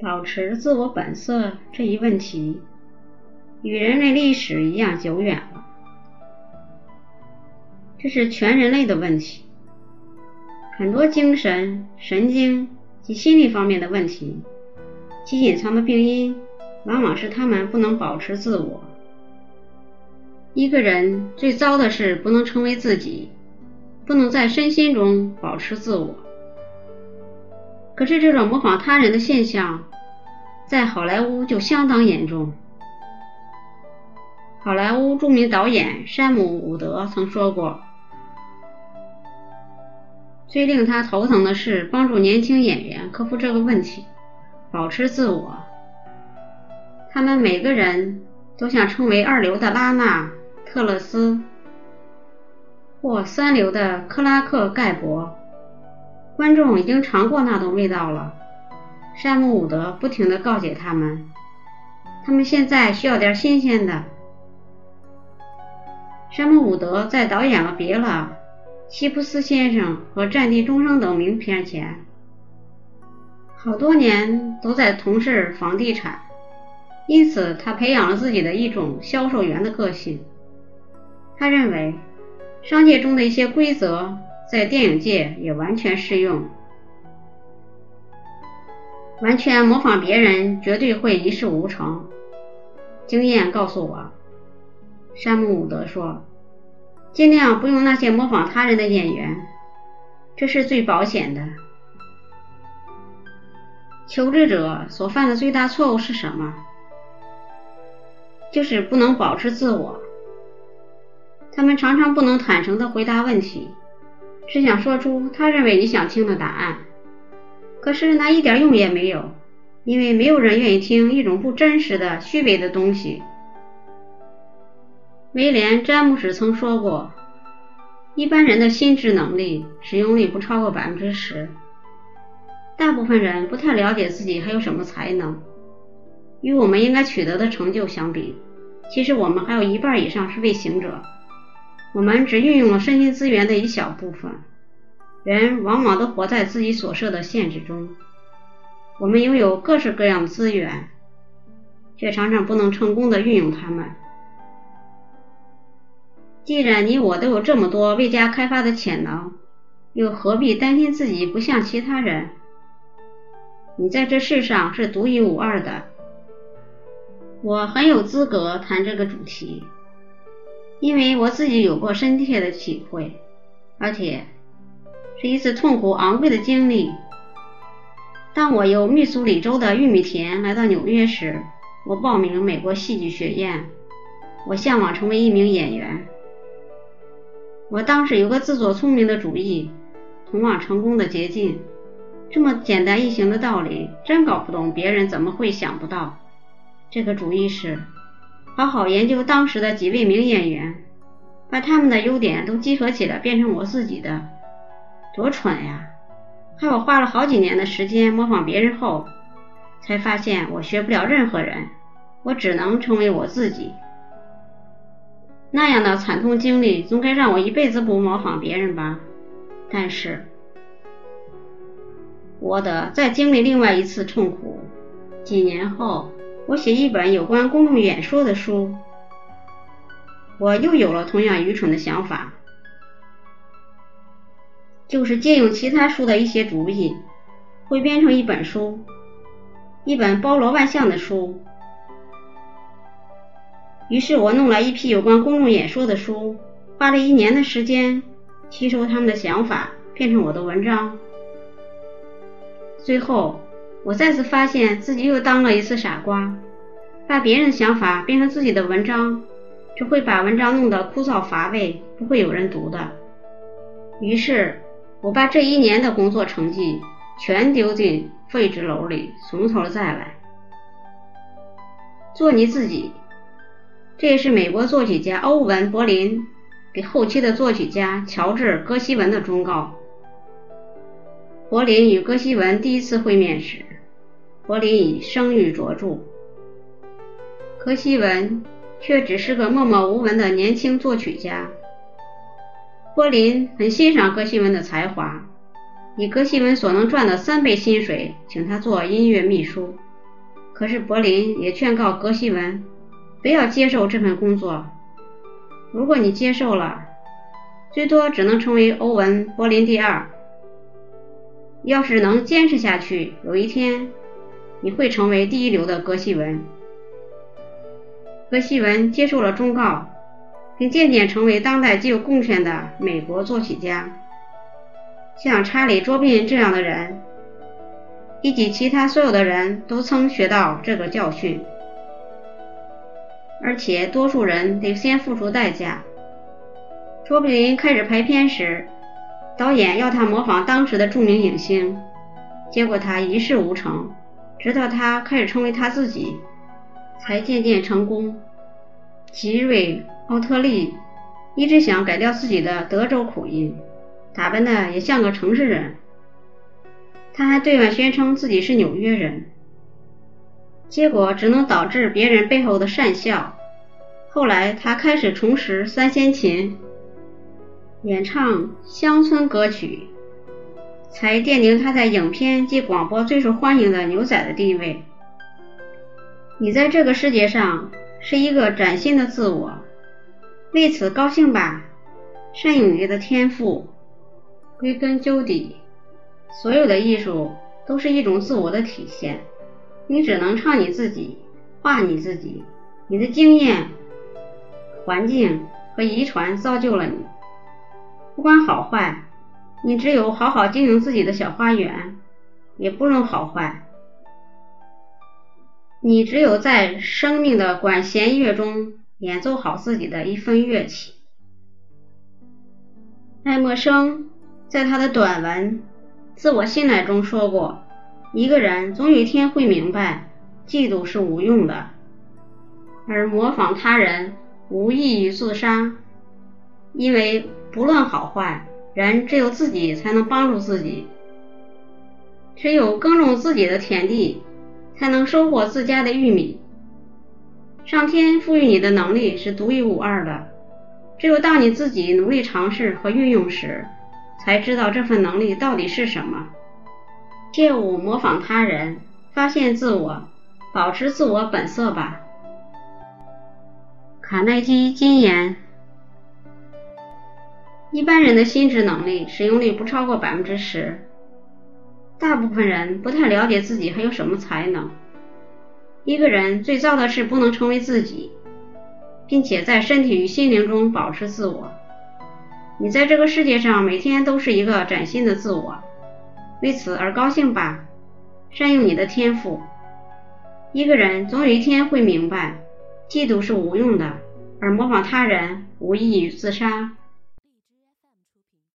保持自我本色这一问题，与人类历史一样久远了。这是全人类的问题，很多精神、神经及心理方面的问题，其隐藏的病因，往往是他们不能保持自我。一个人最糟的是不能成为自己，不能在身心中保持自我。可是这种模仿他人的现象，在好莱坞就相当严重。好莱坞著名导演山姆·伍德曾说过：“最令他头疼的是帮助年轻演员克服这个问题，保持自我。他们每个人都想成为二流的拉娜·特勒斯，或三流的克拉克·盖博。”观众已经尝过那种味道了。山姆·伍德不停地告诫他们，他们现在需要点新鲜的。山姆·伍德在导演了《别了》《西普斯先生》和《战地钟声》等名片前，好多年都在从事房地产，因此他培养了自己的一种销售员的个性。他认为，商界中的一些规则。在电影界也完全适用，完全模仿别人绝对会一事无成。经验告诉我，山姆·伍德说，尽量不用那些模仿他人的演员，这是最保险的。求职者所犯的最大错误是什么？就是不能保持自我。他们常常不能坦诚地回答问题。只想说出他认为你想听的答案，可是那一点用也没有，因为没有人愿意听一种不真实的、虚伪的东西。威廉·詹姆斯曾说过，一般人的心智能力使用率不超过百分之十，大部分人不太了解自己还有什么才能。与我们应该取得的成就相比，其实我们还有一半以上是未行者。我们只运用了身心资源的一小部分，人往往都活在自己所设的限制中。我们拥有各式各样的资源，却常常不能成功的运用它们。既然你我都有这么多未加开发的潜能，又何必担心自己不像其他人？你在这世上是独一无二的。我很有资格谈这个主题。因为我自己有过深切的体会，而且是一次痛苦昂贵的经历。当我由密苏里州的玉米田来到纽约时，我报名美国戏剧学院。我向往成为一名演员。我当时有个自作聪明的主意，通往成功的捷径。这么简单易行的道理，真搞不懂别人怎么会想不到。这个主意是。好好研究当时的几位名演员，把他们的优点都集合起来变成我自己的，多蠢呀！害我花了好几年的时间模仿别人后，才发现我学不了任何人，我只能成为我自己。那样的惨痛经历总该让我一辈子不模仿别人吧？但是，我得再经历另外一次痛苦。几年后。我写一本有关公众演说的书，我又有了同样愚蠢的想法，就是借用其他书的一些主意，汇编成一本书，一本包罗万象的书。于是我弄来一批有关公众演说的书，花了一年的时间吸收他们的想法，变成我的文章。最后。我再次发现自己又当了一次傻瓜，把别人的想法变成自己的文章，只会把文章弄得枯燥乏味，不会有人读的。于是，我把这一年的工作成绩全丢进废纸篓里，从头再来。做你自己，这也是美国作曲家欧文·柏林给后期的作曲家乔治·戈西文的忠告。柏林与戈西文第一次会面时。柏林已声誉卓著，柯西文却只是个默默无闻的年轻作曲家。柏林很欣赏柯西文的才华，以格西文所能赚的三倍薪水，请他做音乐秘书。可是柏林也劝告格西文，不要接受这份工作。如果你接受了，最多只能成为欧文·柏林第二。要是能坚持下去，有一天你会成为第一流的葛西文。葛西文接受了忠告，并渐渐成为当代极有贡献的美国作曲家。像查理·卓宾这样的人，以及其他所有的人都曾学到这个教训，而且多数人得先付出代价。卓别林开始排片时，导演要他模仿当时的著名影星，结果他一事无成。直到他开始成为他自己，才渐渐成功。吉瑞·奥特利一直想改掉自己的德州口音，打扮的也像个城市人。他还对外宣称自己是纽约人，结果只能导致别人背后的讪笑。后来他开始重拾三弦琴。演唱乡村歌曲，才奠定他在影片及广播最受欢迎的牛仔的地位。你在这个世界上是一个崭新的自我，为此高兴吧？善用你的天赋。归根究底，所有的艺术都是一种自我的体现。你只能唱你自己，画你自己。你的经验、环境和遗传造就了你。不管好坏，你只有好好经营自己的小花园，也不论好坏。你只有在生命的管弦乐中演奏好自己的一份乐器。爱默生在他的短文《自我信赖》中说过：“一个人总有一天会明白，嫉妒是无用的，而模仿他人无异于自杀，因为。”不论好坏，人只有自己才能帮助自己。只有耕种自己的田地，才能收获自家的玉米。上天赋予你的能力是独一无二的，只有当你自己努力尝试和运用时，才知道这份能力到底是什么。切勿模仿他人，发现自我，保持自我本色吧。卡耐基金言。一般人的心智能力使用率不超过百分之十，大部分人不太了解自己还有什么才能。一个人最糟的是不能成为自己，并且在身体与心灵中保持自我。你在这个世界上每天都是一个崭新的自我，为此而高兴吧，善用你的天赋。一个人总有一天会明白，嫉妒是无用的，而模仿他人无异于自杀。